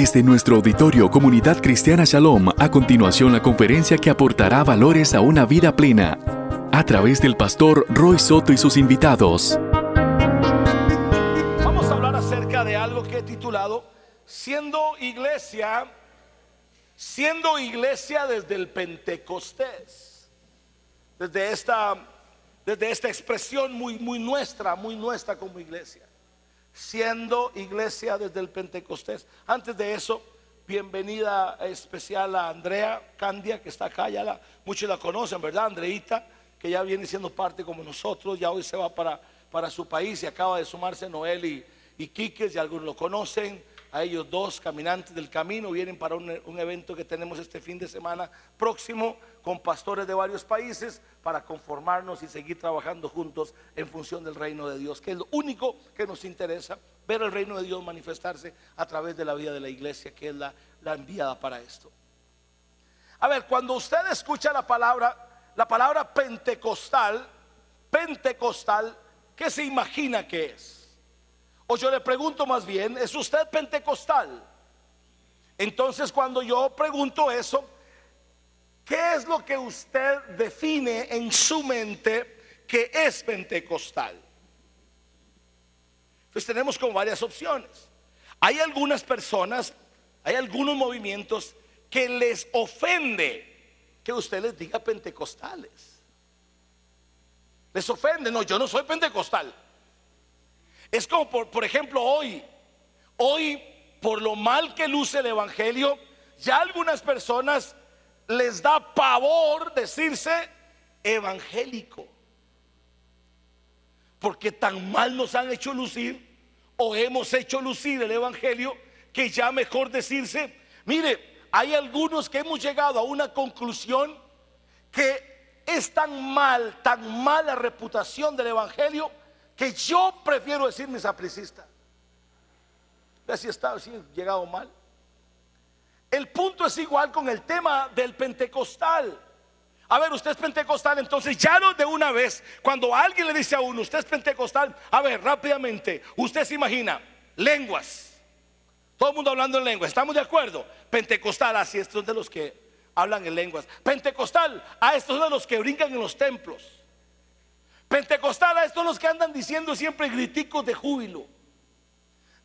Desde nuestro auditorio Comunidad Cristiana Shalom, a continuación la conferencia que aportará valores a una vida plena, a través del pastor Roy Soto y sus invitados. Vamos a hablar acerca de algo que he titulado Siendo iglesia, siendo iglesia desde el Pentecostés. Desde esta, desde esta expresión muy, muy nuestra, muy nuestra como iglesia siendo iglesia desde el Pentecostés. Antes de eso, bienvenida especial a Andrea Candia, que está acá, ya la, muchos la conocen, ¿verdad? Andreita, que ya viene siendo parte como nosotros, ya hoy se va para, para su país y acaba de sumarse Noel y, y Quiques, y algunos lo conocen a ellos dos caminantes del camino, vienen para un, evento que tenemos este fin de semana próximo con pastores de varios países para conformarnos y seguir trabajando juntos en función del reino de Dios, que es lo único que nos interesa, ver el reino de Dios manifestarse a través de la vida de la iglesia, que es la, la enviada para esto. A ver, cuando usted escucha la palabra, la palabra pentecostal, pentecostal, ¿qué se imagina que es? O yo le pregunto más bien, ¿es usted pentecostal? Entonces cuando yo pregunto eso, ¿qué es lo que usted define en su mente que es pentecostal? Pues tenemos como varias opciones. Hay algunas personas, hay algunos movimientos que les ofende que usted les diga pentecostales. Les ofende, no, yo no soy pentecostal. Es como por, por ejemplo hoy, hoy por lo mal que luce el Evangelio, ya algunas personas les da pavor decirse evangélico. Porque tan mal nos han hecho lucir o hemos hecho lucir el Evangelio que ya mejor decirse, mire, hay algunos que hemos llegado a una conclusión que es tan mal, tan mala reputación del Evangelio que yo prefiero decirme sapricista. Si está llegado mal. El punto es igual con el tema del pentecostal. A ver, usted es pentecostal, entonces ya no de una vez, cuando alguien le dice a uno, usted es pentecostal, a ver, rápidamente, usted se imagina, lenguas. Todo el mundo hablando en lenguas, ¿estamos de acuerdo? Pentecostal, así estos de los que hablan en lenguas. Pentecostal, a estos de los que brincan en los templos. Pentecostal, estos son los que andan diciendo siempre griticos de júbilo.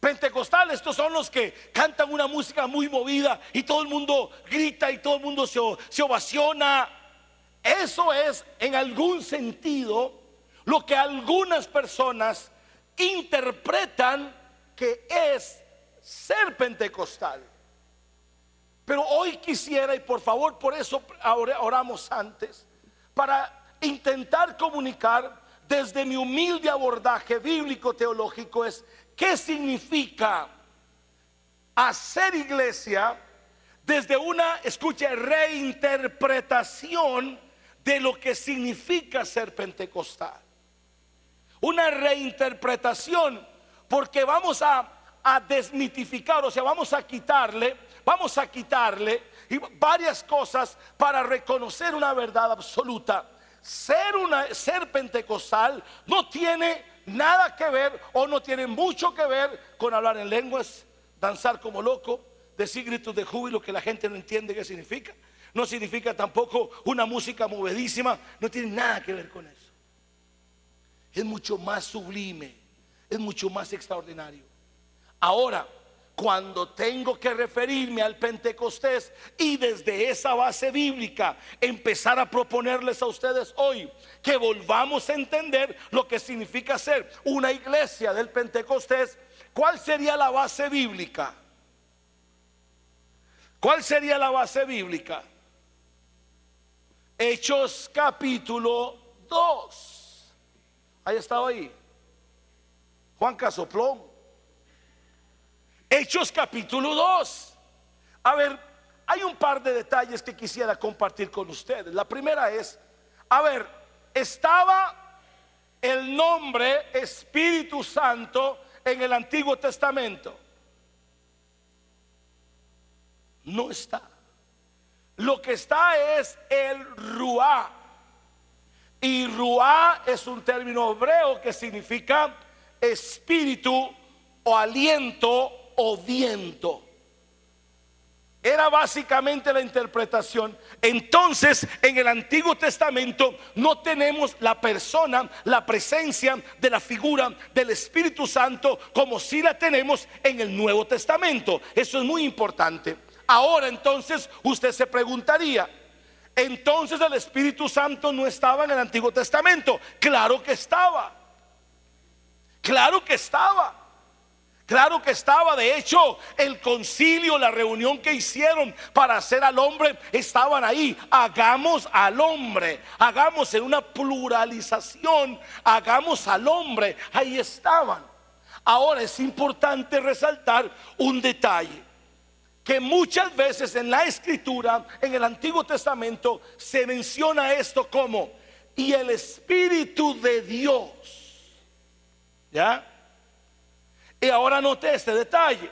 Pentecostal, estos son los que cantan una música muy movida y todo el mundo grita y todo el mundo se, se ovaciona. Eso es en algún sentido lo que algunas personas interpretan que es ser pentecostal. Pero hoy quisiera, y por favor, por eso oramos antes, para intentar comunicar desde mi humilde abordaje bíblico teológico es qué significa hacer iglesia desde una, escucha, reinterpretación de lo que significa ser pentecostal. Una reinterpretación porque vamos a, a desmitificar, o sea, vamos a quitarle, vamos a quitarle varias cosas para reconocer una verdad absoluta ser, una, ser pentecostal no tiene nada que ver o no tiene mucho que ver con hablar en lenguas, danzar como loco, decir gritos de júbilo que la gente no entiende qué significa. No significa tampoco una música movedísima, no tiene nada que ver con eso. Es mucho más sublime, es mucho más extraordinario. Ahora, cuando tengo que referirme al Pentecostés y desde esa base bíblica empezar a proponerles a ustedes hoy que volvamos a entender lo que significa ser una iglesia del Pentecostés, ¿cuál sería la base bíblica? ¿Cuál sería la base bíblica? Hechos capítulo 2. Ahí estaba ahí. Juan Casoplón. Hechos capítulo 2. A ver, hay un par de detalles que quisiera compartir con ustedes. La primera es, a ver, estaba el nombre Espíritu Santo en el Antiguo Testamento. No está. Lo que está es el Ruá. Y Ruá es un término hebreo que significa espíritu o aliento o viento. Era básicamente la interpretación. Entonces, en el Antiguo Testamento no tenemos la persona, la presencia de la figura del Espíritu Santo como si la tenemos en el Nuevo Testamento. Eso es muy importante. Ahora entonces usted se preguntaría, entonces el Espíritu Santo no estaba en el Antiguo Testamento. Claro que estaba. Claro que estaba. Claro que estaba, de hecho, el concilio, la reunión que hicieron para hacer al hombre, estaban ahí. Hagamos al hombre, hagamos en una pluralización, hagamos al hombre, ahí estaban. Ahora es importante resaltar un detalle, que muchas veces en la escritura, en el Antiguo Testamento, se menciona esto como, y el Espíritu de Dios, ¿ya? Y ahora note este detalle.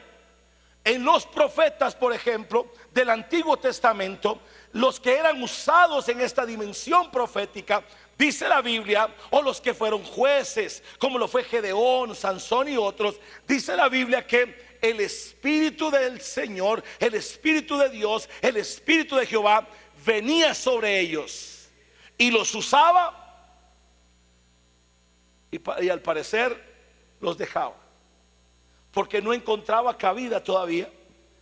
En los profetas, por ejemplo, del Antiguo Testamento, los que eran usados en esta dimensión profética, dice la Biblia, o los que fueron jueces, como lo fue Gedeón, Sansón y otros, dice la Biblia que el Espíritu del Señor, el Espíritu de Dios, el Espíritu de Jehová venía sobre ellos y los usaba y, y al parecer los dejaba porque no encontraba cabida todavía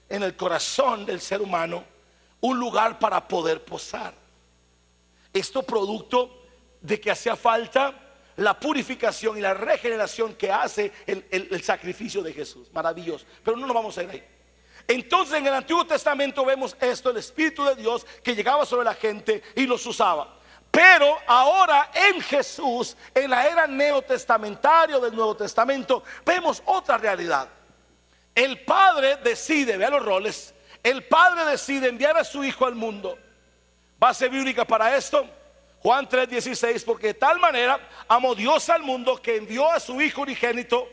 en el corazón del ser humano un lugar para poder posar. Esto producto de que hacía falta la purificación y la regeneración que hace el, sacrificio de Jesús. Maravilloso. Pero no nos vamos a ir ahí. Entonces en el Antiguo Testamento vemos esto, el Espíritu de Dios que llegaba sobre la gente y los usaba. Pero ahora en Jesús, en la era neotestamentaria del Nuevo Testamento, vemos otra realidad. El Padre decide, vea los roles, el Padre decide enviar a su Hijo al mundo. Base bíblica para esto, Juan 3:16, porque de tal manera amó Dios al mundo que envió a su Hijo unigénito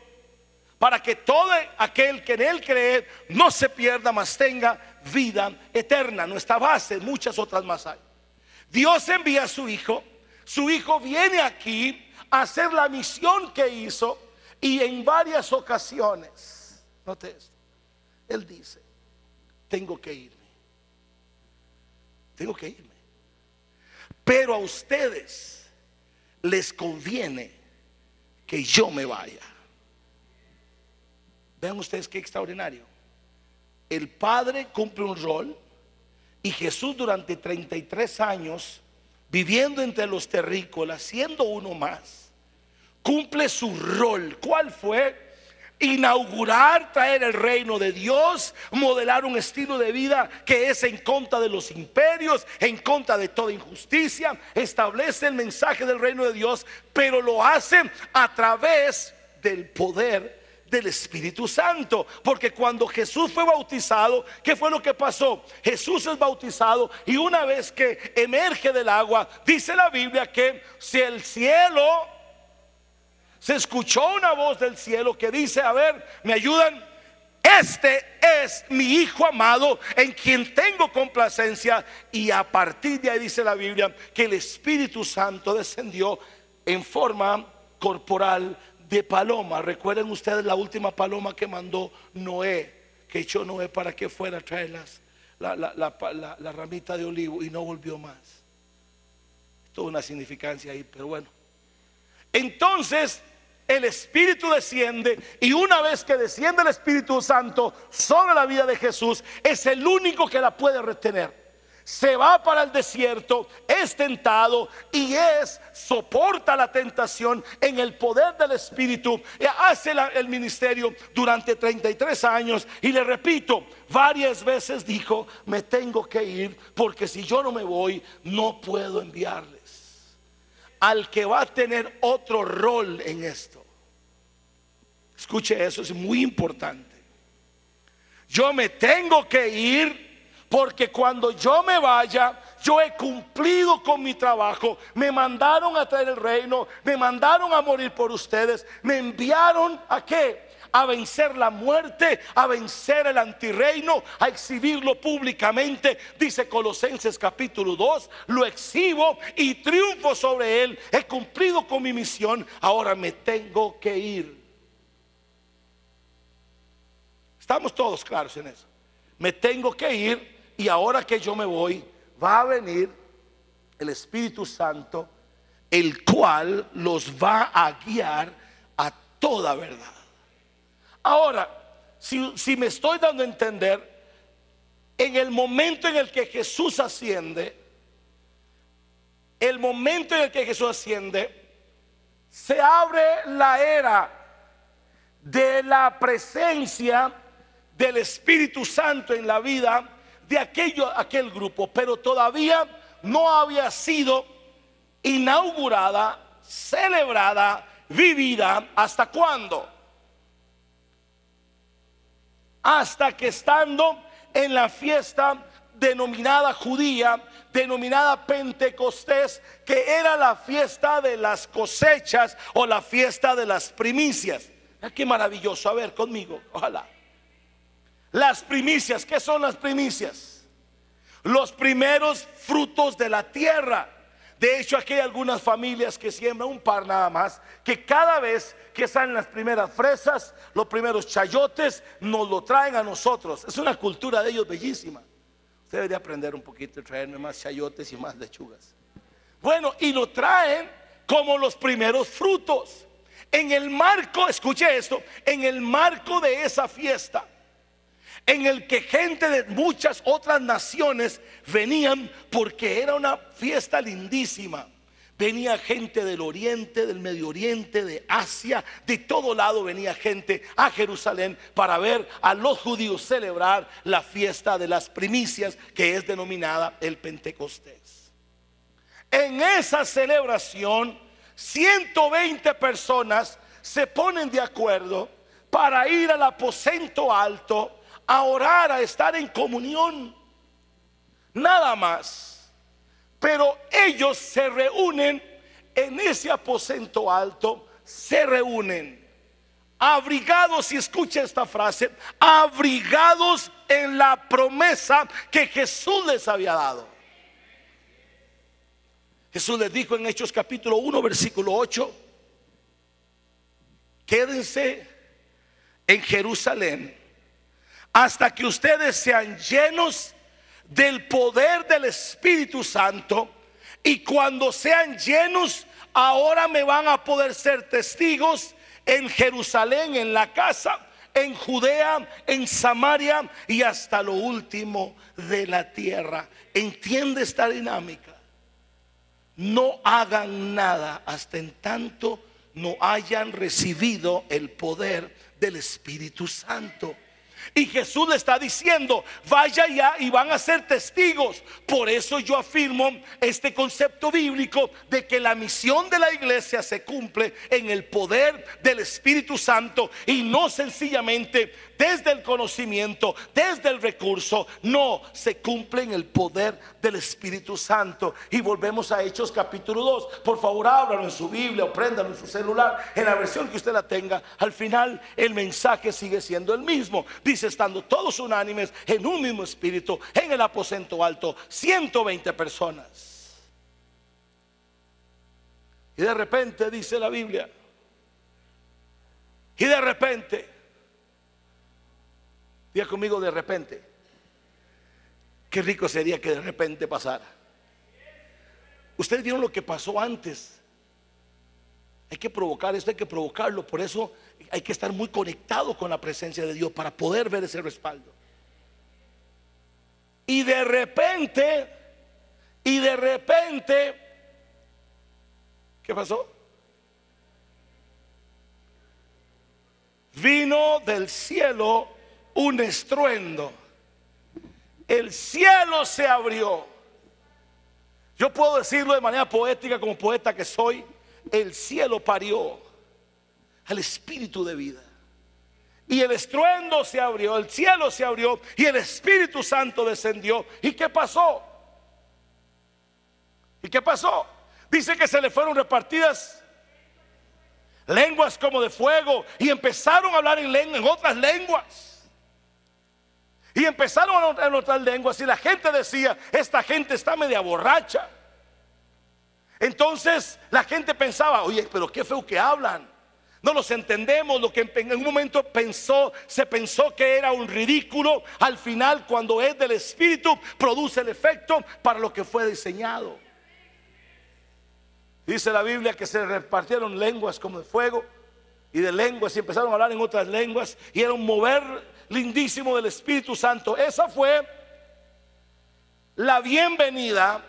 para que todo aquel que en Él cree no se pierda, mas tenga vida eterna. Nuestra base, muchas otras más hay. Dios envía a su hijo, su hijo viene aquí a hacer la misión que hizo y en varias ocasiones, note esto, él dice, tengo que irme, tengo que irme, pero a ustedes les conviene que yo me vaya. Vean ustedes qué extraordinario. El Padre cumple un rol y Jesús durante 33 años, viviendo entre los terrícolas, siendo uno más, cumple su rol. ¿Cuál fue? Inaugurar, traer el reino de Dios, modelar un estilo de vida que es en contra de los imperios, en contra de toda injusticia, establece el mensaje del reino de Dios, pero lo hace a través del poder del Espíritu Santo. Porque cuando Jesús fue bautizado, ¿qué fue lo que pasó? Jesús es bautizado y una vez que emerge del agua, dice la Biblia que si el cielo, se escuchó una voz del cielo que dice, a ver, ¿me ayudan? Este es mi Hijo amado en quien tengo complacencia. Y a partir de ahí dice la Biblia que el Espíritu Santo descendió en forma corporal de paloma. Recuerden ustedes la última paloma que mandó Noé, que echó Noé para que fuera a traer la, la, ramita de olivo y no volvió más. Toda una significancia ahí, pero bueno. Entonces el Espíritu desciende y una vez que desciende el Espíritu Santo sobre la vida de Jesús, es el único que la puede retener se va para el desierto, es tentado y es, soporta la tentación en el poder del Espíritu, hace el ministerio durante 33 años y le repito, varias veces dijo, me tengo que ir porque si yo no me voy, no puedo enviarles. Al que va a tener otro rol en esto. Escuche eso, es muy importante. Yo me tengo que ir porque cuando yo me vaya, yo he cumplido con mi trabajo. Me mandaron a traer el reino, me mandaron a morir por ustedes, me enviaron a qué? A vencer la muerte, a vencer el antirreino, a exhibirlo públicamente. Dice Colosenses capítulo 2, lo exhibo y triunfo sobre él. He cumplido con mi misión, ahora me tengo que ir. Estamos todos claros en eso. me tengo que ir y ahora que yo me voy, va a venir el Espíritu Santo, el cual los va a guiar a toda verdad. Ahora, si, me estoy dando a entender, en el momento en el que Jesús asciende, el momento en el que Jesús asciende, se abre la era de la presencia del Espíritu Santo en la vida de aquello, aquel grupo, pero todavía no había sido inaugurada, celebrada, vivida. ¿Hasta cuándo? Hasta que estando en la fiesta denominada judía, denominada Pentecostés, que era la fiesta de las cosechas o la fiesta de las primicias. Ah, qué maravilloso, a ver conmigo, ojalá. Las primicias, ¿qué son las primicias? Los primeros frutos de la tierra. De hecho, aquí hay algunas familias que siembran un par nada más, que cada vez que salen las primeras fresas, los primeros chayotes, nos lo traen a nosotros. Es una cultura de ellos bellísima. Usted debería aprender un poquito y traerme más chayotes y más lechugas. Bueno, y lo traen como los primeros frutos. En el marco, escuche esto, en el marco de esa fiesta, en el que gente de muchas otras naciones venían porque era una fiesta lindísima. Venía gente del oriente, del medio oriente, de Asia, de todo lado venía gente a Jerusalén para ver a los judíos celebrar la fiesta de las primicias que es denominada el Pentecostés. En esa celebración, 120 personas se ponen de acuerdo para ir al aposento alto a orar, a estar en comunión. Nada más. Pero ellos se reúnen en ese aposento alto, se reúnen abrigados, y escucha esta frase, abrigados en la promesa que Jesús les había dado. Jesús les dijo en Hechos capítulo 1, versículo 8, quédense en Jerusalén hasta que ustedes sean llenos del poder del Espíritu Santo y cuando sean llenos, ahora me van a poder ser testigos en Jerusalén, en la casa, en Judea, en Samaria y hasta lo último de la tierra. ¿Entiende esta dinámica? No hagan nada hasta en tanto no hayan recibido el poder del Espíritu Santo. Y Jesús le está diciendo, vaya ya y van a ser testigos. Por eso yo afirmo este concepto bíblico de que la misión de la iglesia se cumple en el poder del Espíritu Santo y no sencillamente desde el conocimiento, desde el recurso, no, se cumple en el poder del Espíritu Santo. Y volvemos a Hechos capítulo 2. Por favor, ábralo en su Biblia o préndalo en su celular, en la versión que usted la tenga. Al final, el mensaje sigue siendo el mismo. Dice, estando todos unánimes en un mismo espíritu, en el aposento alto, 120 personas. Y de repente, dice la Biblia, y de repente, conmigo de repente. Qué rico sería que de repente pasara. Ustedes vieron lo que pasó antes. Hay que provocar esto, hay que provocarlo. Por eso hay que estar muy conectado con la presencia de Dios para poder ver ese respaldo. Y de repente, y de repente, ¿qué pasó? Vino del cielo un estruendo. El cielo se abrió. Yo puedo decirlo de manera poética como poeta que soy. El cielo parió al espíritu de vida. Y el estruendo se abrió, el cielo se abrió y el Espíritu Santo descendió. ¿Y qué pasó? ¿Y qué pasó? Dice que se le fueron repartidas lenguas como de fuego y empezaron a hablar en, otras lenguas. Y empezaron a notar lenguas y la gente decía, esta gente está media borracha. Entonces la gente pensaba, oye, pero qué feo que hablan. no los entendemos, lo que en un momento pensó, se pensó que era un ridículo, al final cuando es del Espíritu produce el efecto para lo que fue diseñado. Dice la Biblia que se repartieron lenguas como de fuego y de lenguas y empezaron a hablar en otras lenguas y era un mover lindísimo del Espíritu Santo. Esa fue la bienvenida,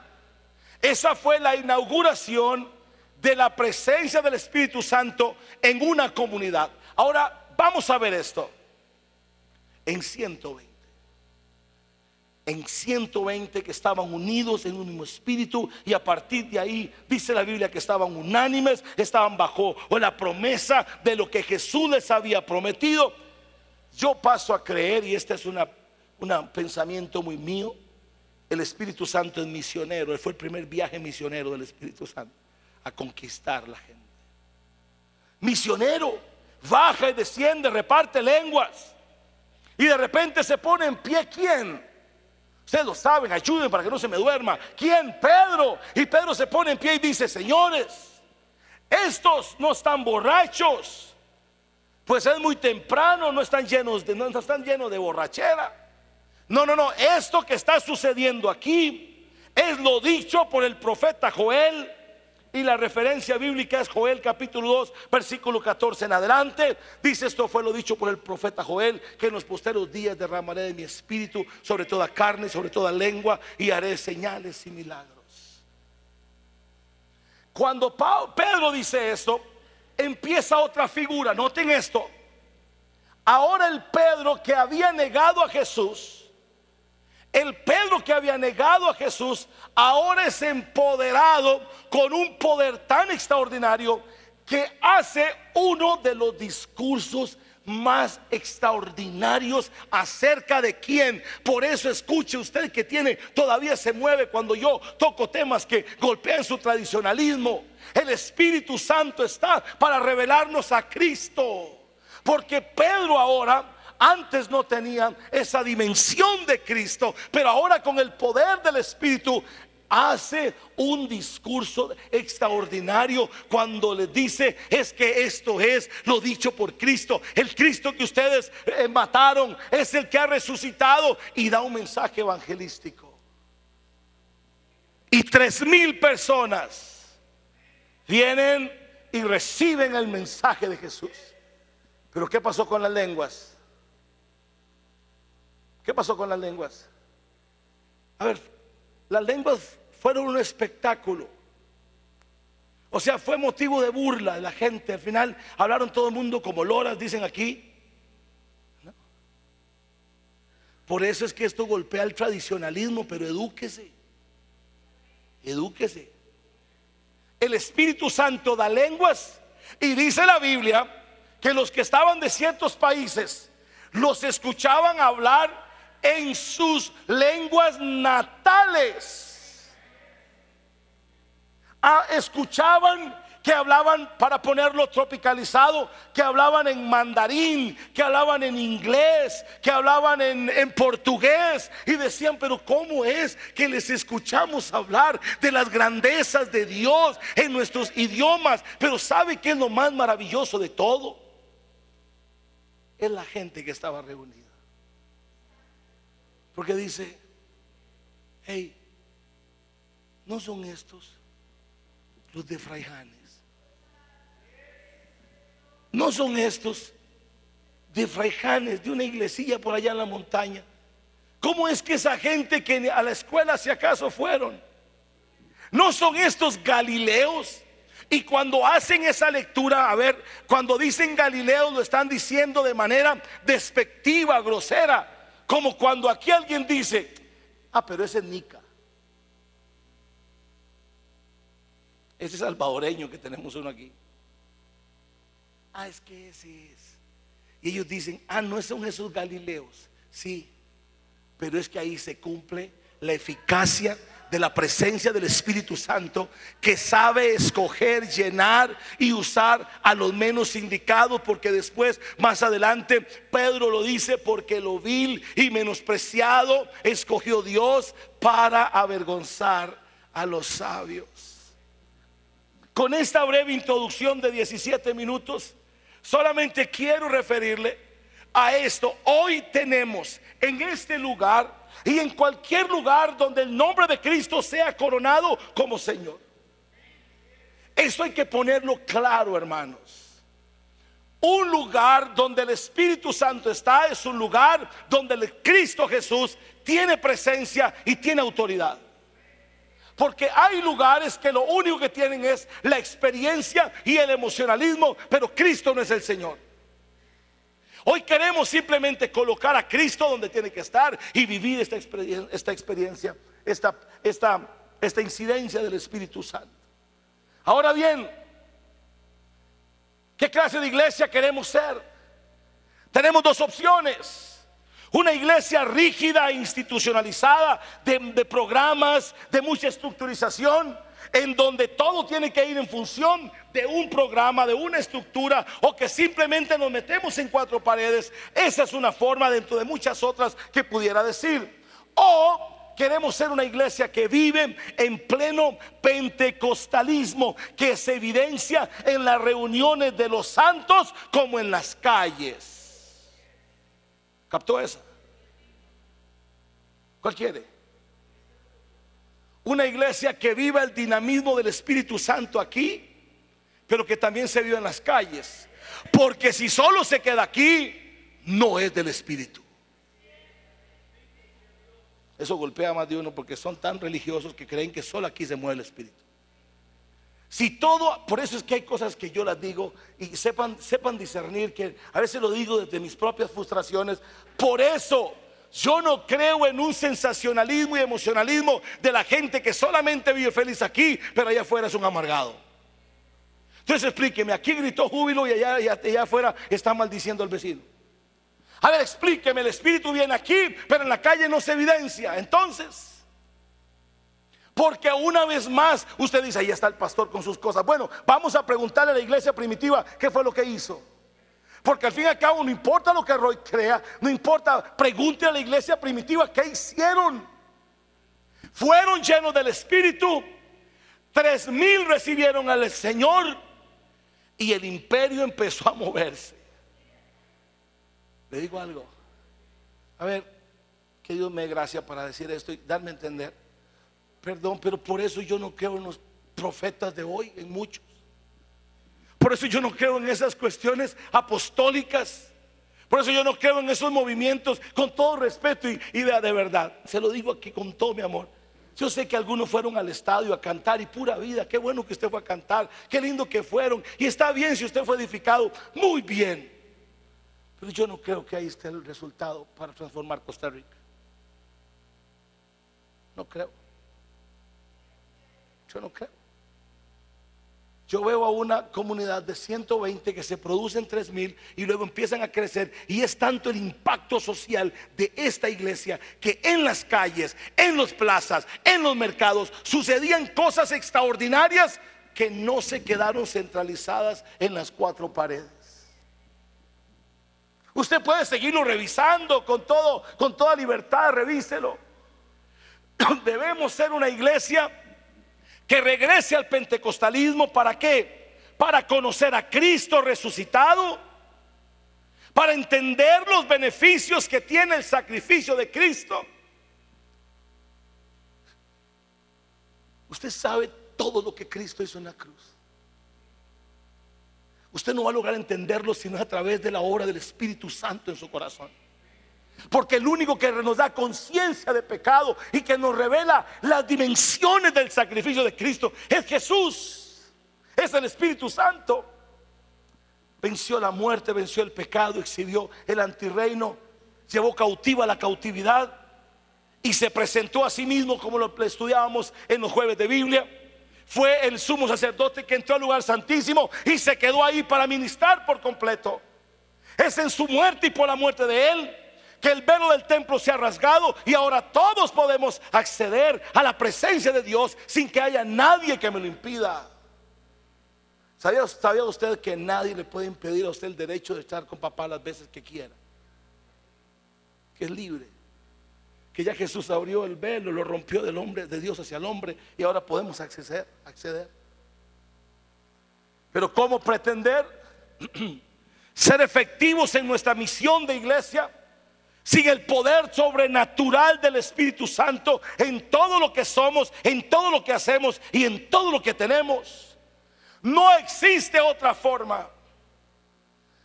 esa fue la inauguración de la presencia del Espíritu Santo en una comunidad. Ahora vamos a ver esto. En 120. En 120 que estaban unidos en un mismo espíritu y a partir de ahí dice la Biblia que estaban unánimes, estaban bajo la promesa de lo que Jesús les había prometido. Yo paso a creer, y este es un pensamiento muy mío, el Espíritu Santo es misionero, él fue el primer viaje misionero del Espíritu Santo a conquistar la gente. Misionero, baja y desciende, reparte lenguas. Y de repente se pone en pie quién? Ustedes lo saben, ayuden para que no se me duerma. ¿Quién? Pedro. Y Pedro se pone en pie y dice, señores, estos no están borrachos. Pues es muy temprano, no están llenos de, no están llenos de borrachera. No, no, no, esto que está sucediendo aquí es lo dicho por el profeta Joel y la referencia bíblica es Joel capítulo 2, versículo 14 en adelante. Dice esto fue lo dicho por el profeta Joel, que en los posteros días derramaré de mi espíritu sobre toda carne, sobre toda lengua, y haré señales y milagros. Cuando Pedro dice esto, empieza otra figura. Noten esto. Ahora el Pedro que había negado a Jesús, el Pedro que había negado a Jesús ahora es empoderado con un poder tan extraordinario que hace uno de los discursos más extraordinarios acerca de quién. Por eso escuche usted que tiene, todavía se mueve cuando yo toco temas que golpean su tradicionalismo. El Espíritu Santo está para revelarnos a Cristo. Porque Pedro ahora antes no tenían esa dimensión de Cristo, pero ahora con el poder del Espíritu hace un discurso extraordinario cuando le dice es que esto es lo dicho por Cristo. El Cristo que ustedes eh, mataron es el que ha resucitado y da un mensaje evangelístico. Y tres mil personas vienen y reciben el mensaje de Jesús. Pero ¿qué pasó con las lenguas? ¿Qué pasó con las lenguas? A ver, las lenguas fueron un espectáculo. O sea, fue motivo de burla de la gente. Al final hablaron todo el mundo como loras, dicen aquí. Por eso es que esto golpea el tradicionalismo, pero edúquese. Edúquese. El Espíritu Santo da lenguas y dice la Biblia que los que estaban de ciertos países los escuchaban hablar en sus lenguas natales. Ah, escuchaban que hablaban, para ponerlo tropicalizado, que hablaban en mandarín, que hablaban en inglés, que hablaban en, en, portugués. Y decían, pero ¿cómo es que les escuchamos hablar de las grandezas de Dios en nuestros idiomas? Pero ¿sabe qué es lo más maravilloso de todo? Es la gente que estaba reunida. Porque dice, hey, no son estos los de Fraijanes. No son estos de Fraijanes, de una iglesilla por allá en la montaña. ¿Cómo es que esa gente que a la escuela si acaso fueron? No son estos galileos. Y cuando hacen esa lectura, a ver, cuando dicen Galileo lo están diciendo de manera despectiva, grosera. Como cuando aquí alguien dice, ah, pero ese es Nica. Ese salvadoreño que tenemos uno aquí. Ah, es que ese es. Y ellos dicen, ah, no son esos galileos. Sí, pero es que ahí se cumple la eficacia de la presencia del Espíritu Santo que sabe escoger, llenar y usar a los menos indicados, porque después, más adelante, Pedro lo dice, porque lo vil y menospreciado escogió Dios para avergonzar a los sabios. Con esta breve introducción de 17 minutos, Solamente quiero referirle a esto. Hoy tenemos en este lugar y en cualquier lugar donde el nombre de Cristo sea coronado como Señor. Eso hay que ponerlo claro, hermanos. Un lugar donde el Espíritu Santo está es un lugar donde el Cristo Jesús tiene presencia y tiene autoridad. Porque hay lugares que lo único que tienen es la experiencia y el emocionalismo, pero Cristo no es el Señor. Hoy queremos simplemente colocar a Cristo donde tiene que estar y vivir esta experiencia, esta, experiencia, esta, incidencia del Espíritu Santo. Ahora bien, ¿qué clase de iglesia queremos ser? Tenemos dos opciones. Una iglesia rígida e institucionalizada de, de, programas, de mucha estructurización, en donde todo tiene que ir en función de un programa, de una estructura, o que simplemente nos metemos en cuatro paredes. Esa es una forma dentro de muchas otras que pudiera decir. O queremos ser una iglesia que vive en pleno pentecostalismo, que se evidencia en las reuniones de los santos como en las calles. ¿Captó esa? ¿Cuál quiere? Una iglesia que viva el dinamismo del Espíritu Santo aquí, pero que también se vive en las calles. Porque si solo se queda aquí, no es del Espíritu. Eso golpea más de uno porque son tan religiosos que creen que solo aquí se mueve el Espíritu. Si todo, por eso es que hay cosas que yo las digo y sepan, sepan discernir que a veces lo digo desde mis propias frustraciones. Por eso yo no creo en un sensacionalismo y emocionalismo de la gente que solamente vive feliz aquí, pero allá afuera es un amargado. Entonces explíqueme, aquí gritó júbilo y allá, allá afuera está maldiciendo al vecino. A ver, explíqueme, el espíritu viene aquí, pero en la calle no se evidencia. Entonces... Porque una vez más usted dice, ahí está el pastor con sus cosas. Bueno, vamos a preguntarle a la iglesia primitiva qué fue lo que hizo. Porque al fin y al cabo no importa lo que Roy crea, no importa, pregunte a la iglesia primitiva qué hicieron. Fueron llenos del Espíritu, tres mil recibieron al Señor y el imperio empezó a moverse. Le digo algo. A ver, que Dios me dé gracia para decir esto y darme a entender. Perdón, pero por eso yo no creo en los profetas de hoy, en muchos. Por eso yo no creo en esas cuestiones apostólicas. Por eso yo no creo en esos movimientos con todo respeto y, de, verdad. Se lo digo aquí con todo mi amor. Yo sé que algunos fueron al estadio a cantar y pura vida. Qué bueno que usted fue a cantar. Qué lindo que fueron. Y está bien si usted fue edificado. Muy bien. Pero yo no creo que ahí esté el resultado para transformar Costa Rica. No creo. Yo no creo. Yo veo a una comunidad de 120 que se producen 3 mil y luego empiezan a crecer. Y es tanto el impacto social de esta iglesia que en las calles, en las plazas, en los mercados sucedían cosas extraordinarias que no se quedaron centralizadas en las cuatro paredes. Usted puede seguirlo revisando con todo, con toda libertad, revíselo. Debemos ser una iglesia que regrese al pentecostalismo. ¿Para qué? Para conocer a Cristo resucitado. Para entender los beneficios que tiene el sacrificio de Cristo. Usted sabe todo lo que Cristo hizo en la cruz. Usted no va a lograr entenderlo sino a través de la obra del Espíritu Santo en su corazón. Porque el único que nos da conciencia de pecado y que nos revela las dimensiones del sacrificio de Cristo es Jesús. Es el Espíritu Santo. Venció la muerte, venció el pecado, exhibió el antirreino, llevó cautiva la cautividad y se presentó a sí mismo como lo estudiábamos en los jueves de Biblia. Fue el sumo sacerdote que entró al lugar santísimo y se quedó ahí para ministrar por completo. Es en su muerte y por la muerte de él que el velo del templo se ha rasgado y ahora todos podemos acceder a la presencia de Dios sin que haya nadie que me lo impida. ¿Sabía, ¿Sabía, usted que nadie le puede impedir a usted el derecho de estar con papá las veces que quiera? Que es libre. Que ya Jesús abrió el velo, lo rompió del hombre, de Dios hacia el hombre, y ahora podemos acceder, acceder. Pero ¿cómo pretender ser efectivos en nuestra misión de iglesia sin el poder sobrenatural del Espíritu Santo en todo lo que somos, en todo lo que hacemos y en todo lo que tenemos. No existe otra forma.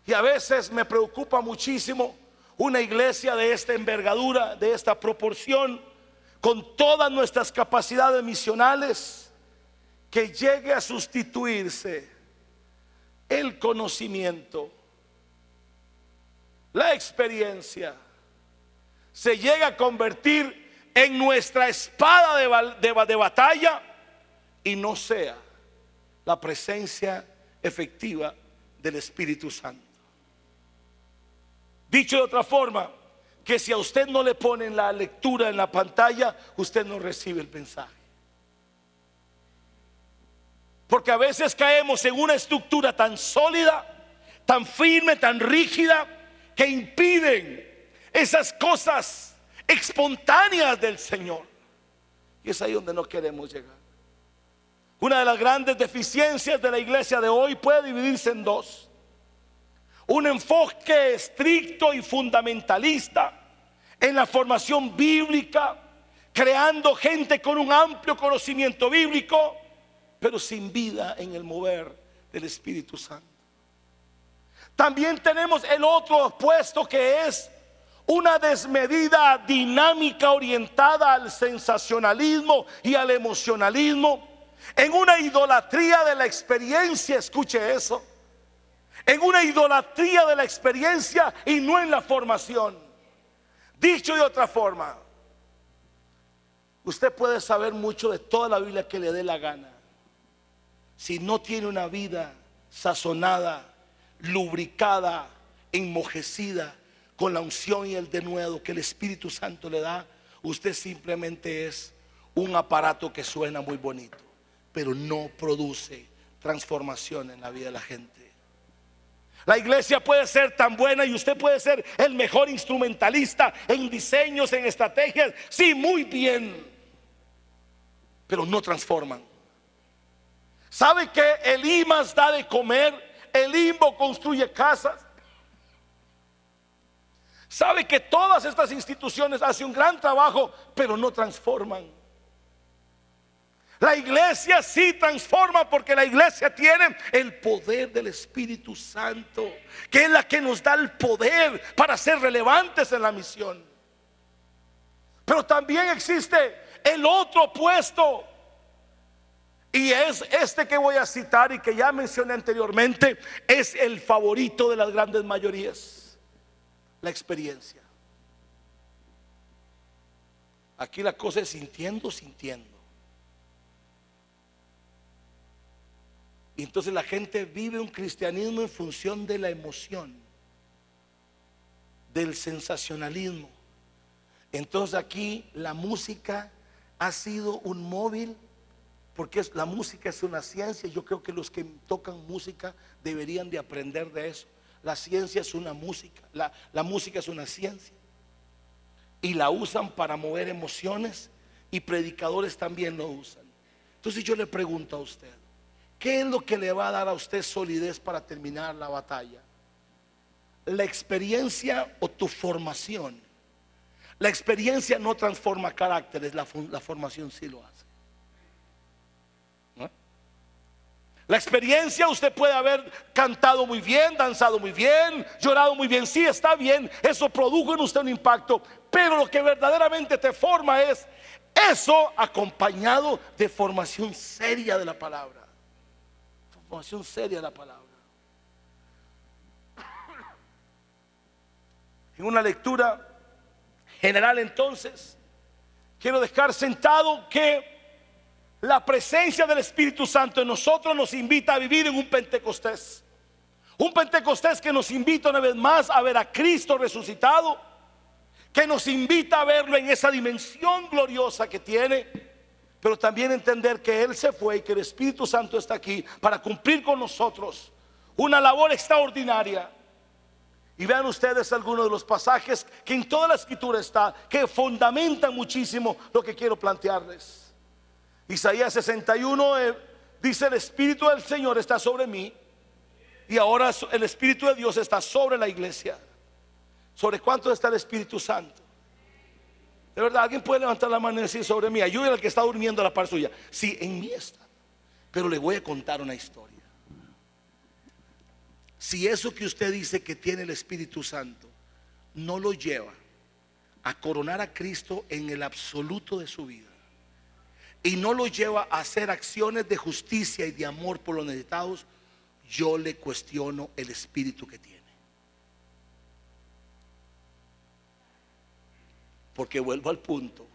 Y a veces me preocupa muchísimo una iglesia de esta envergadura, de esta proporción, con todas nuestras capacidades misionales, que llegue a sustituirse el conocimiento, la experiencia se llega a convertir en nuestra espada de, batalla y no sea la presencia efectiva del Espíritu Santo. Dicho de otra forma, que si a usted no le ponen la lectura en la pantalla, usted no recibe el mensaje. Porque a veces caemos en una estructura tan sólida, tan firme, tan rígida, que impiden esas cosas espontáneas del Señor. Y es ahí donde no queremos llegar. Una de las grandes deficiencias de la iglesia de hoy puede dividirse en dos. Un enfoque estricto y fundamentalista en la formación bíblica, creando gente con un amplio conocimiento bíblico, pero sin vida en el mover del Espíritu Santo. También tenemos el otro opuesto que es una desmedida dinámica orientada al sensacionalismo y al emocionalismo, en una idolatría de la experiencia, escuche eso, en una idolatría de la experiencia y no en la formación. Dicho de otra forma, usted puede saber mucho de toda la Biblia que le dé la gana. Si no tiene una vida sazonada, lubricada, enmojecida, con la unción y el denuedo que el Espíritu Santo le da, usted simplemente es un aparato que suena muy bonito, pero no produce transformación en la vida de la gente. La iglesia puede ser tan buena y usted puede ser el mejor instrumentalista en diseños, en estrategias, sí, muy bien, pero no transforman. ¿Sabe que el IMAS da de comer? El IMBO construye casas. Sabe que todas estas instituciones hacen un gran trabajo, pero no transforman. La iglesia sí transforma porque la iglesia tiene el poder del Espíritu Santo, que es la que nos da el poder para ser relevantes en la misión. Pero también existe el otro puesto. Y es este que voy a citar y que ya mencioné anteriormente, es el favorito de las grandes mayorías la experiencia. Aquí la cosa es sintiendo, sintiendo. Y entonces la gente vive un cristianismo en función de la emoción, del sensacionalismo. Entonces aquí la música ha sido un móvil, porque la música es una ciencia. Yo creo que los que tocan música deberían de aprender de eso. La ciencia es una música, la, música es una ciencia. Y la usan para mover emociones y predicadores también lo usan. Entonces yo le pregunto a usted, ¿qué es lo que le va a dar a usted solidez para terminar la batalla? ¿La experiencia o tu formación? La experiencia no transforma caracteres, la, la formación sí lo hace. La experiencia, usted puede haber cantado muy bien, danzado muy bien, llorado muy bien. Sí, está bien, eso produjo en usted un impacto. Pero lo que verdaderamente te forma es eso acompañado de formación seria de la palabra. Formación seria de la palabra. En una lectura general entonces, quiero dejar sentado que la presencia del Espíritu Santo en nosotros nos invita a vivir en un Pentecostés. Un Pentecostés que nos invita una vez más a ver a Cristo resucitado, que nos invita a verlo en esa dimensión gloriosa que tiene, pero también entender que Él se fue y que el Espíritu Santo está aquí para cumplir con nosotros una labor extraordinaria. Y vean ustedes algunos de los pasajes que en toda la escritura está, que fundamentan muchísimo lo que quiero plantearles. Isaías 61 eh, dice, el Espíritu del Señor está sobre mí. y ahora el Espíritu de Dios está sobre la iglesia. ¿Sobre cuánto está el Espíritu Santo? De verdad, alguien puede levantar la mano y decir sobre mí, ayúdale al que está durmiendo a la par suya. Sí, en mí está. Pero le voy a contar una historia. Si eso que usted dice que tiene el Espíritu Santo no lo lleva a coronar a Cristo en el absoluto de su vida y no lo lleva a hacer acciones de justicia y de amor por los necesitados, yo le cuestiono el espíritu que tiene. Porque vuelvo al punto,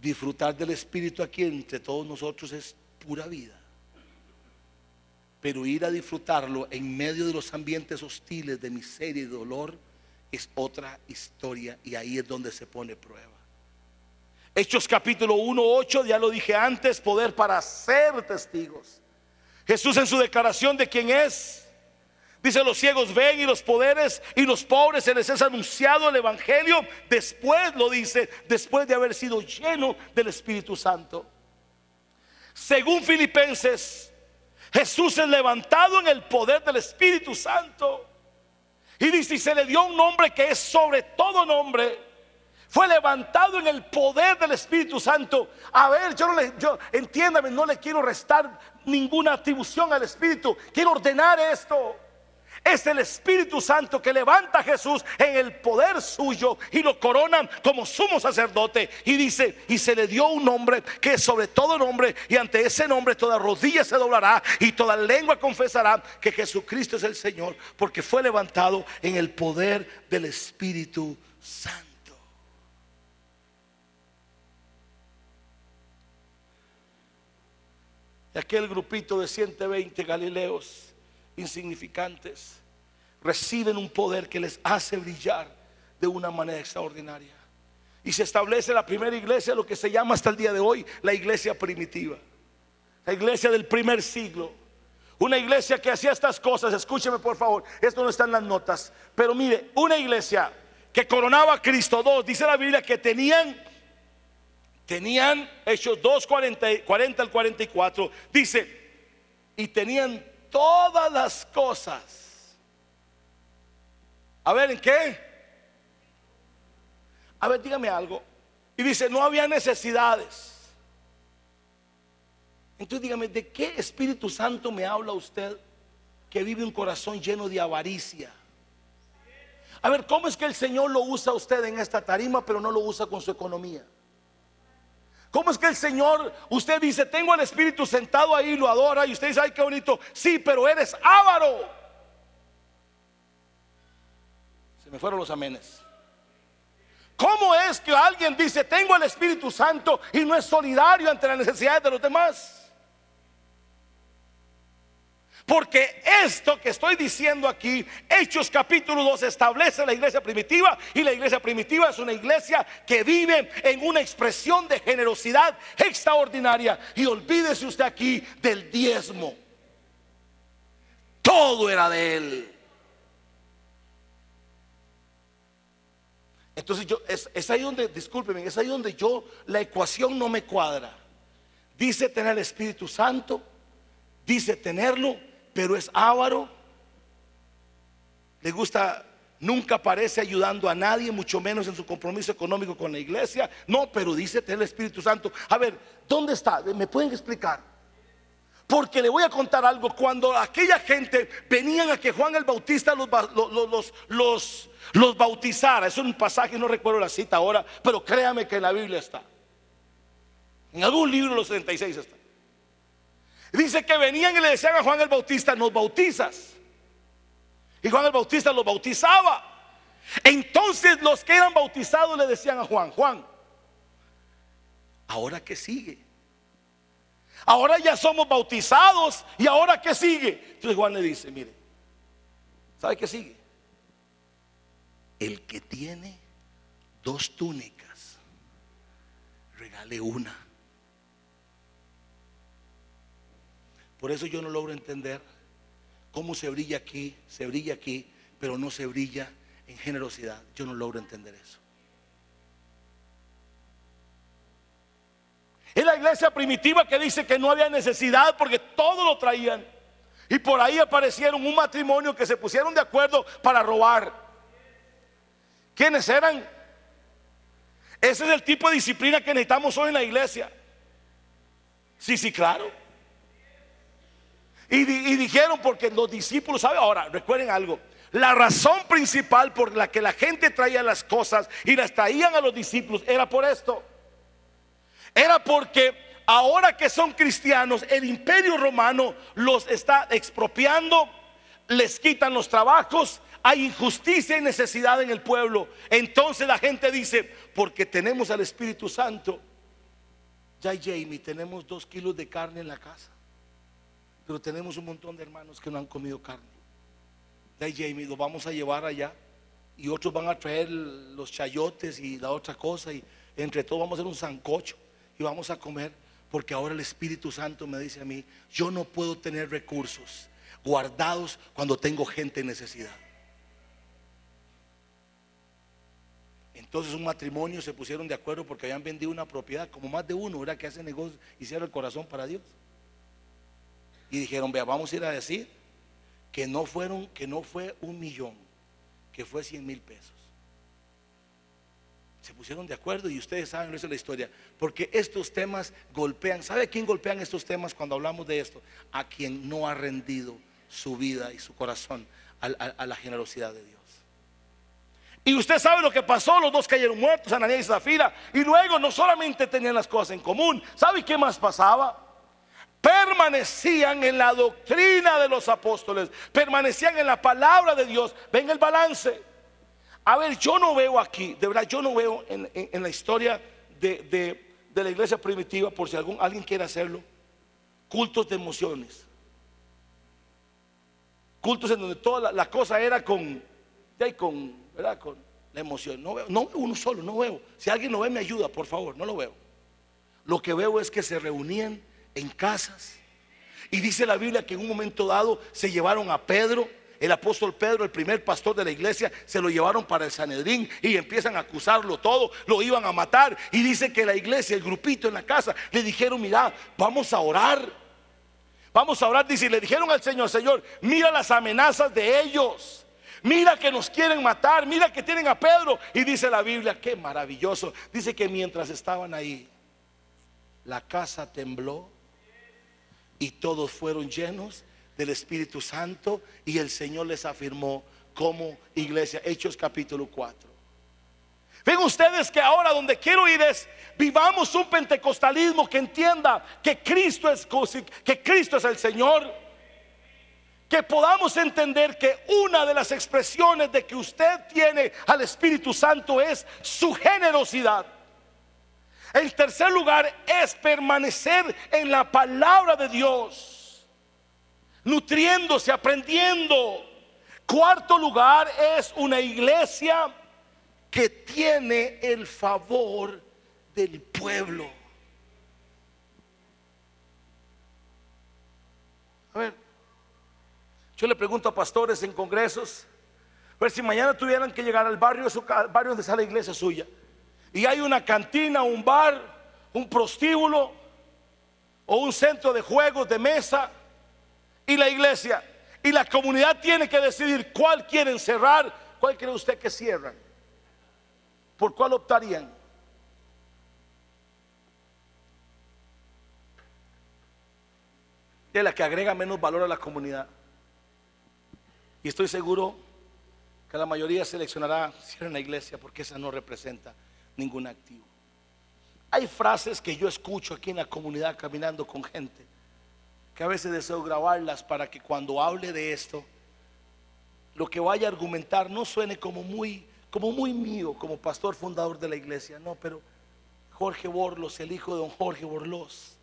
disfrutar del espíritu aquí entre todos nosotros es pura vida. Pero ir a disfrutarlo en medio de los ambientes hostiles de miseria y dolor es otra historia y ahí es donde se pone prueba. Hechos capítulo 1, 8, ya lo dije antes, poder para ser testigos. Jesús en su declaración de quién es, dice los ciegos ven y los poderes y los pobres se les es anunciado el Evangelio. Después lo dice, después de haber sido lleno del Espíritu Santo. Según Filipenses, Jesús es levantado en el poder del Espíritu Santo. Y dice, y se le dio un nombre que es sobre todo nombre. Fue levantado en el poder del Espíritu Santo. A ver, yo no le, entiéndame, no le quiero restar ninguna atribución al Espíritu. Quiero ordenar esto. Es el Espíritu Santo que levanta a Jesús en el poder suyo y lo coronan como sumo sacerdote. Y dice, y se le dio un nombre que es sobre todo nombre, y ante ese nombre toda rodilla se doblará y toda lengua confesará que Jesucristo es el Señor, porque fue levantado en el poder del Espíritu Santo. Y aquel grupito de 120 galileos insignificantes, reciben un poder que les hace brillar de una manera extraordinaria. Y se establece la primera iglesia, lo que se llama hasta el día de hoy la iglesia primitiva, la iglesia del primer siglo. Una iglesia que hacía estas cosas, escúcheme por favor, esto no está en las notas, pero mire, una iglesia que coronaba a Cristo, dos, dice la Biblia que tenían, tenían, Hechos 2, 40, 40 al 44, dice, y tenían todas las cosas. A ver, ¿en qué? A ver, dígame algo. Y dice, no había necesidades. Entonces dígame, ¿de qué Espíritu Santo me habla usted que vive un corazón lleno de avaricia? A ver, ¿cómo es que el Señor lo usa usted en esta tarima, pero no lo usa con su economía? ¿Cómo es que el Señor, usted dice, tengo el Espíritu sentado ahí, lo adora, y usted dice, ay, qué bonito, sí, pero eres avaro? Se me fueron los amenes. ¿Cómo es que alguien dice, tengo el Espíritu Santo y no es solidario ante las necesidades de los demás? Porque esto que estoy diciendo aquí, Hechos capítulo 2, establece la iglesia primitiva y la iglesia primitiva es una iglesia que vive en una expresión de generosidad extraordinaria. Y olvídese usted aquí del diezmo. Todo era de él. Entonces yo, es, ahí donde, discúlpeme, es ahí donde yo, la ecuación no me cuadra. Dice tener el Espíritu Santo, dice tenerlo, pero es avaro. Le gusta, nunca parece ayudando a nadie, mucho menos en su compromiso económico con la iglesia. No, pero dice el Espíritu Santo. A ver, ¿dónde está? ¿Me pueden explicar? Porque le voy a contar algo. Cuando aquella gente venían a que Juan el Bautista los, los, los, los bautizara, es un pasaje, no recuerdo la cita ahora, pero créame que en la Biblia está. En algún libro de los 76 está. Dice que venían y le decían a Juan el Bautista, nos bautizas. Y Juan el Bautista los bautizaba. Entonces los que eran bautizados le decían a Juan, Juan, ¿ahora qué sigue? Ahora ya somos bautizados y ahora qué sigue. Entonces Juan le dice, mire, ¿sabe qué sigue? El que tiene dos túnicas, regale una. Por eso yo no logro entender cómo se brilla aquí, se brilla aquí, pero no se brilla en generosidad. Yo no logro entender eso. Es la iglesia primitiva que dice que no había necesidad porque todo lo traían. Y por ahí aparecieron un matrimonio que se pusieron de acuerdo para robar. ¿Quiénes eran? Ese es el tipo de disciplina que necesitamos hoy en la iglesia. Sí, sí, claro. Y, dijeron porque los discípulos, ¿sabe? Ahora, recuerden algo. La razón principal por la que la gente traía las cosas y las traían a los discípulos era por esto. Era porque ahora que son cristianos, el imperio romano los está expropiando, les quitan los trabajos, hay injusticia y necesidad en el pueblo. Entonces la gente dice, porque tenemos al Espíritu Santo, ya Jamie, tenemos dos kilos de carne en la casa, pero tenemos un montón de hermanos que no han comido carne. Ya Jamie, lo vamos a llevar allá y otros van a traer los chayotes y la otra cosa y entre todos vamos a hacer un sancocho y vamos a comer porque ahora el Espíritu Santo me dice a mí, yo no puedo tener recursos guardados cuando tengo gente en necesidad. Entonces un matrimonio se pusieron de acuerdo porque habían vendido una propiedad, como más de uno, era que hace negocio y cierra el corazón para Dios. Y dijeron, vea, vamos a ir a decir que no fueron, que no fue un millón, que fue 100 mil pesos. Se pusieron de acuerdo y ustedes saben, eso es la historia. Porque estos temas golpean. ¿Sabe a quién golpean estos temas cuando hablamos de esto? A quien no ha rendido su vida y su corazón a la generosidad de Dios. Y usted sabe lo que pasó, los dos cayeron muertos, Ananías y Zafira. Y luego no solamente tenían las cosas en común, ¿sabe qué más pasaba? Permanecían en la doctrina de los apóstoles, permanecían en la palabra de Dios. Ven el balance. A ver, yo no veo aquí, de verdad, yo no veo en, la historia de, la iglesia primitiva, por si algún, alguien quiere hacerlo, cultos de emociones. Cultos en donde toda la, cosa era con, con ¿verdad? Con la emoción. No veo, no veo uno solo, no veo. Si alguien lo ve, me ayuda, por favor, no lo veo. Lo que veo es que se reunían en casas. Y dice la Biblia que en un momento dado se llevaron a Pedro, el apóstol Pedro, el primer pastor de la iglesia, se lo llevaron para el Sanedrín y empiezan a acusarlo todo, lo iban a matar. Y dice que la iglesia, el grupito en la casa, le dijeron, mira, vamos a orar. Vamos a orar, dice, y le dijeron al Señor, Señor, mira las amenazas de ellos mira que nos quieren matar, mira que tienen a Pedro. Y dice la Biblia, qué maravilloso. Dice que mientras estaban ahí, la casa tembló y todos fueron llenos del Espíritu Santo y el Señor les afirmó como iglesia. Hechos capítulo 4. Ven ustedes que ahora donde quiero ir es vivamos un pentecostalismo que entienda que Cristo es que Cristo es el Señor que podamos entender que una de las expresiones de que usted tiene al Espíritu Santo es su generosidad. En tercer lugar es permanecer en la palabra de Dios, nutriéndose, aprendiendo. Cuarto lugar es una iglesia que tiene el favor del pueblo. A ver, yo le pregunto a pastores en congresos, a ver si mañana tuvieran que llegar al barrio, su, barrio donde está la iglesia suya, y hay una cantina, un bar, un prostíbulo o un centro de juegos de mesa y la iglesia y la comunidad tiene que decidir cuál quieren cerrar, cuál cree usted que cierran, por cuál optarían. De la que agrega menos valor a la comunidad. Y estoy seguro que la mayoría seleccionará si en la iglesia porque esa no representa ningún activo. Hay frases que yo escucho aquí en la comunidad caminando con gente que a veces deseo grabarlas para que cuando hable de esto lo que vaya a argumentar no suene como muy como muy mío como pastor fundador de la iglesia, no, pero Jorge Borlos, el hijo de don Jorge Borlos,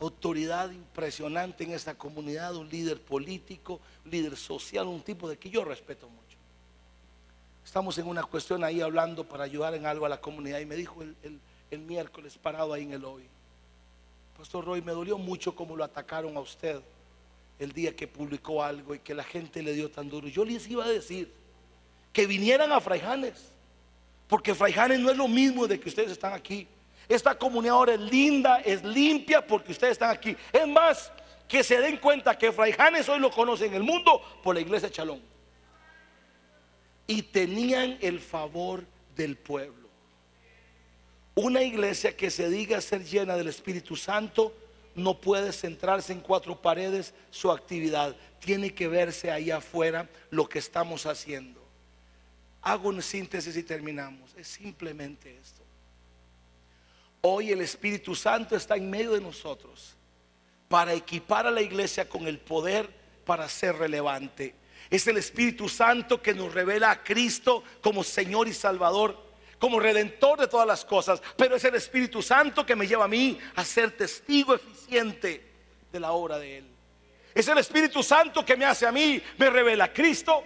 autoridad impresionante en esta comunidad, un líder político, un líder social, un tipo de que yo respeto mucho. Estamos en una cuestión ahí hablando para ayudar en algo a la comunidad y me dijo el, miércoles parado ahí en el hoy, Pastor Roy, me dolió mucho como lo atacaron a usted el día que publicó algo y que la gente le dio tan duro. Yo les iba a decir que vinieran a Fraijanes, porque Fraijanes no es lo mismo de que ustedes están aquí. Esta comunidad ahora es linda, es limpia porque ustedes están aquí. Es más, que se den cuenta que Fray Janes hoy lo conoce en el mundo por la iglesia Chalón. Y tenían el favor del pueblo. Una iglesia que se diga ser llena del Espíritu Santo no puede centrarse en cuatro paredes su actividad. Tiene que verse ahí afuera lo que estamos haciendo. Hago una síntesis y terminamos. Es simplemente esto. Hoy el Espíritu Santo está en medio de nosotros para equipar a la iglesia con el poder para ser relevante. Es el Espíritu Santo que nos revela a Cristo como Señor y Salvador, como redentor de todas las cosas. Pero es el Espíritu Santo que me lleva a mí a ser testigo eficiente de la obra de Él. Es el Espíritu Santo que me hace a mí, me revela a Cristo,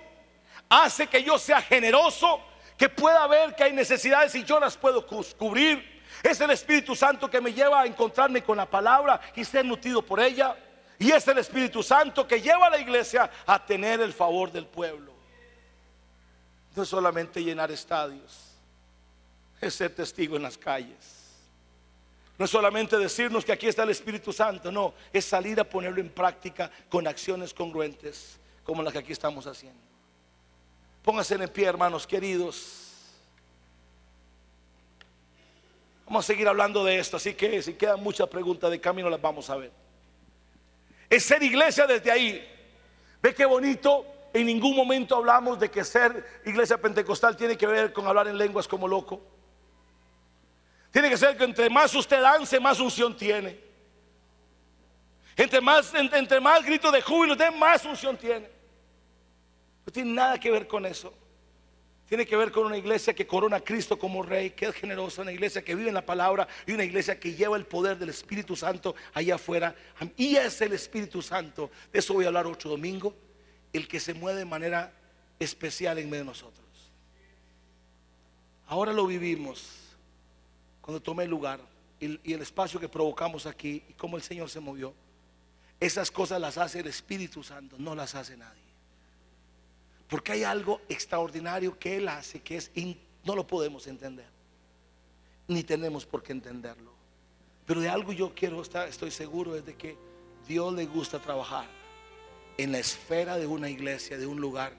hace que yo sea generoso, que pueda ver que hay necesidades y yo las puedo cubrir es el Espíritu Santo que me lleva a encontrarme con la palabra y ser nutrido por ella. Y es el Espíritu Santo que lleva a la iglesia a tener el favor del pueblo. No es solamente llenar estadios, es ser testigo en las calles. No es solamente decirnos que aquí está el Espíritu Santo, no, es salir a ponerlo en práctica con acciones congruentes como las que aquí estamos haciendo. Pónganse en pie, hermanos queridos. Vamos a seguir hablando de esto, así que si quedan muchas preguntas de camino las vamos a ver. Es ser iglesia desde ahí. Ve qué bonito. En ningún momento hablamos de que ser iglesia pentecostal tiene que ver con hablar en lenguas como loco. Tiene que ser que entre más usted dance, más unción tiene. Entre más, entre, más gritos de júbilo, usted más unción tiene. No tiene nada que ver con eso. Tiene que ver con una iglesia que corona a Cristo como rey, que es generosa, una iglesia que vive en la palabra y una iglesia que lleva el poder del Espíritu Santo allá afuera. Y es el Espíritu Santo, de eso voy a hablar otro domingo, el que se mueve de manera especial en medio de nosotros. Ahora lo vivimos cuando tomé el lugar y, el espacio que provocamos aquí y cómo el Señor se movió. Esas cosas las hace el Espíritu Santo, no las hace nadie. Porque hay algo extraordinario que Él hace que es no lo podemos entender. Ni tenemos por qué entenderlo. Pero de algo yo quiero estar, estoy seguro, es de que Dios le gusta trabajar en la esfera de una iglesia, de un lugar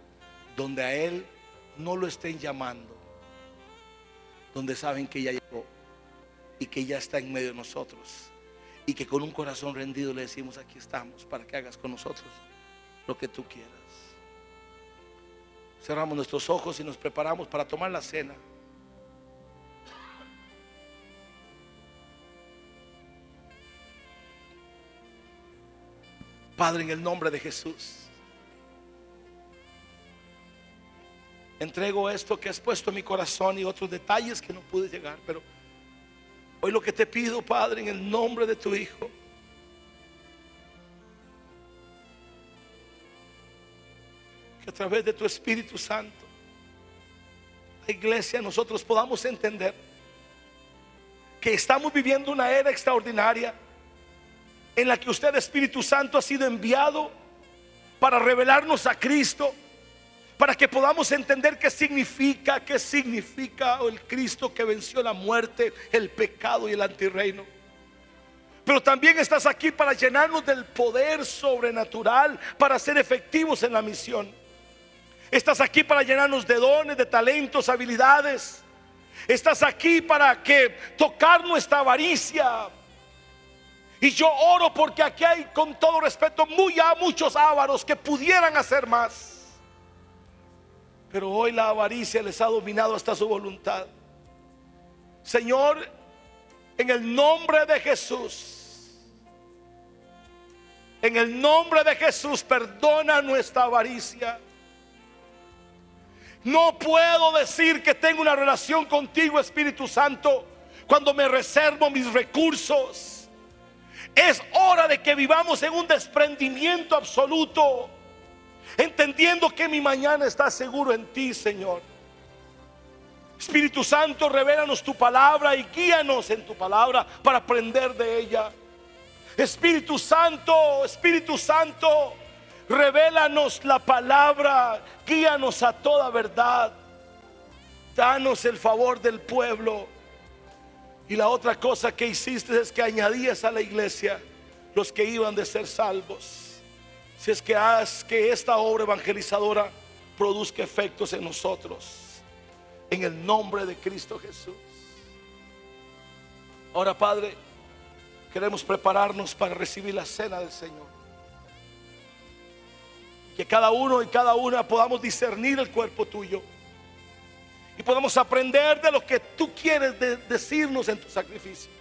donde a Él no lo estén llamando, donde saben que ya llegó y que ya está en medio de nosotros y que con un corazón rendido le decimos, aquí estamos para que hagas con nosotros lo que tú quieras. Cerramos nuestros ojos y nos preparamos para tomar la cena. Padre, en el nombre de Jesús, entrego esto que has puesto en mi corazón y otros detalles que no pude llegar, pero hoy lo que te pido, Padre, en el nombre de tu Hijo, que a través de tu Espíritu Santo, la iglesia, nosotros podamos entender que estamos viviendo una era extraordinaria en la que usted, Espíritu Santo, ha sido enviado para revelarnos a Cristo, para que podamos entender qué significa, qué significa el Cristo que venció la muerte, el pecado y el antirreino. Pero también estás aquí para llenarnos del poder sobrenatural, para ser efectivos en la misión. Estás aquí para llenarnos de dones, de talentos, habilidades. Estás aquí para que tocar nuestra avaricia. Y yo oro porque aquí hay, con todo respeto, muy a muchos ávaros que pudieran hacer más. Pero hoy la avaricia les ha dominado hasta su voluntad. Señor, en el nombre de Jesús, en el nombre de Jesús, perdona nuestra avaricia. No puedo decir que tengo una relación contigo, Espíritu Santo, cuando me reservo mis recursos. Es hora de que vivamos en un desprendimiento absoluto, entendiendo que mi mañana está seguro en ti, Señor. Espíritu Santo, revelanos tu palabra y guíanos en tu palabra para aprender de ella. Espíritu Santo, Espíritu Santo, Revélanos la palabra, guíanos a toda verdad. Danos el favor del pueblo. Y la otra cosa que hiciste es que añadías a la iglesia los que iban de ser salvos. Si es que haz que esta obra evangelizadora produzca efectos en nosotros. En el nombre de Cristo Jesús. Ahora, Padre, queremos prepararnos para recibir la cena del Señor. Que cada uno y cada una podamos discernir el cuerpo tuyo. Y podamos aprender de lo que tú quieres decirnos en tu sacrificio.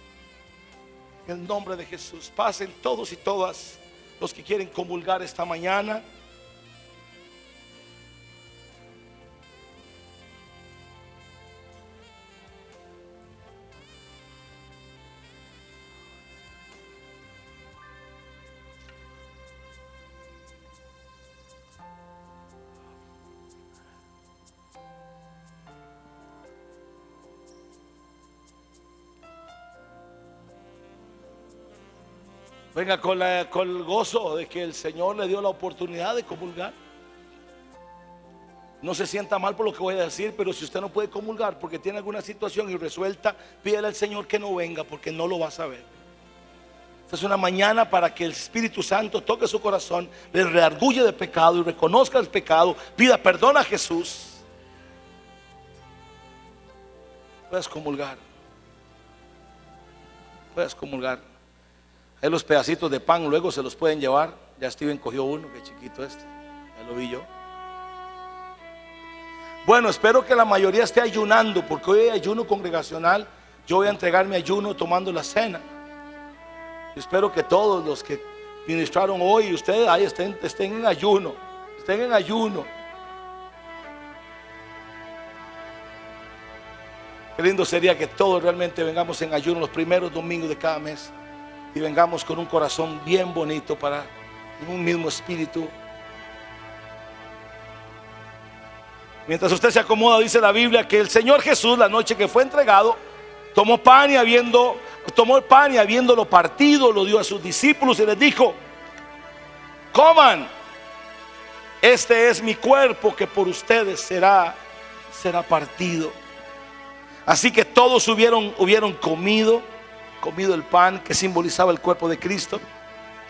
En el nombre de Jesús, pasen todos y todas los que quieren comulgar esta mañana. Venga con, el gozo de que el Señor le dio la oportunidad de comulgar. No se sienta mal por lo que voy a decir, pero si usted no puede comulgar porque tiene alguna situación irresuelta, pídele al Señor que no venga porque no lo va a saber. Esta es una mañana para que el Espíritu Santo toque su corazón, le reargulle de pecado y reconozca el pecado, pida perdón a Jesús. Puedes comulgar. Puedes comulgar los pedacitos de pan luego se los pueden llevar. Ya Steven cogió uno, que chiquito este. Ya lo vi yo. Bueno, espero que la mayoría esté ayunando, porque hoy hay ayuno congregacional. Yo voy a entregar mi ayuno tomando la cena. Espero que todos los que ministraron hoy, ustedes ahí estén, estén en ayuno. Estén en ayuno. Qué lindo sería que todos realmente vengamos en ayuno los primeros domingos de cada mes y vengamos con un corazón bien bonito para un mismo espíritu. Mientras usted se acomoda, dice la Biblia que el Señor Jesús, la noche que fue entregado, tomó pan y habiendo tomó el pan y habiéndolo partido, lo dio a sus discípulos y les dijo: Coman, este es mi cuerpo que por ustedes será será partido. Así que todos hubieron hubieron comido comido el pan que simbolizaba el cuerpo de Cristo.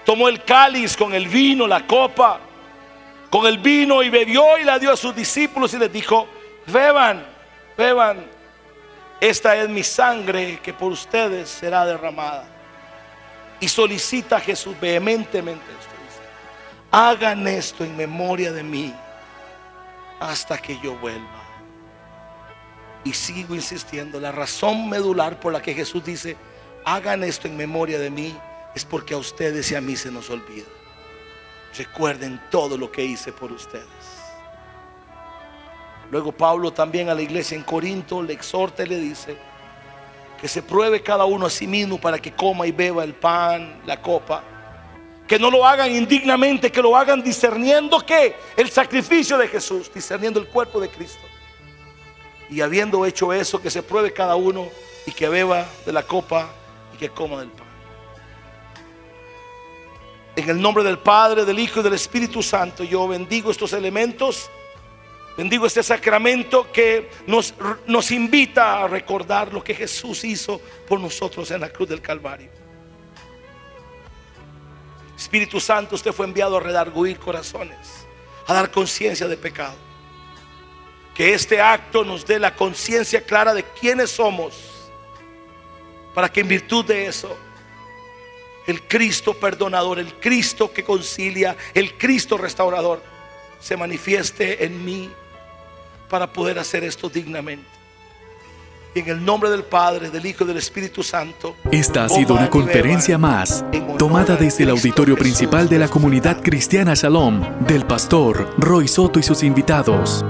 Tomó el cáliz con el vino, la copa, con el vino y bebió y la dio a sus discípulos y les dijo, beban, beban, esta es mi sangre que por ustedes será derramada. Y solicita a Jesús vehementemente esto. Hagan esto en memoria de mí hasta que yo vuelva. Y sigo insistiendo, la razón medular por la que Jesús dice, hagan esto en memoria de mí, es porque a ustedes y a mí se nos olvida. Recuerden todo lo que hice por ustedes. Luego Pablo también a la iglesia en Corinto le exhorta y le dice que se pruebe cada uno a sí mismo para que coma y beba el pan, la copa. Que no lo hagan indignamente, que lo hagan discerniendo que el sacrificio de Jesús, discerniendo el cuerpo de Cristo. Y habiendo hecho eso, que se pruebe cada uno y que beba de la copa y que coma del pan. En el nombre del Padre, del Hijo y del Espíritu Santo, yo bendigo estos elementos. Bendigo este sacramento que nos, nos invita a recordar lo que Jesús hizo por nosotros en la cruz del Calvario. Espíritu Santo, usted fue enviado a redarguir corazones, a dar conciencia de pecado. Que este acto nos dé la conciencia clara de quiénes somos para que en virtud de eso, el Cristo perdonador, el Cristo que concilia, el Cristo restaurador, se manifieste en mí para poder hacer esto dignamente. Y en el nombre del Padre, del Hijo y del Espíritu Santo. Esta ha sido una conferencia más, tomada desde el auditorio principal de la comunidad cristiana Shalom, del pastor Roy Soto y sus invitados.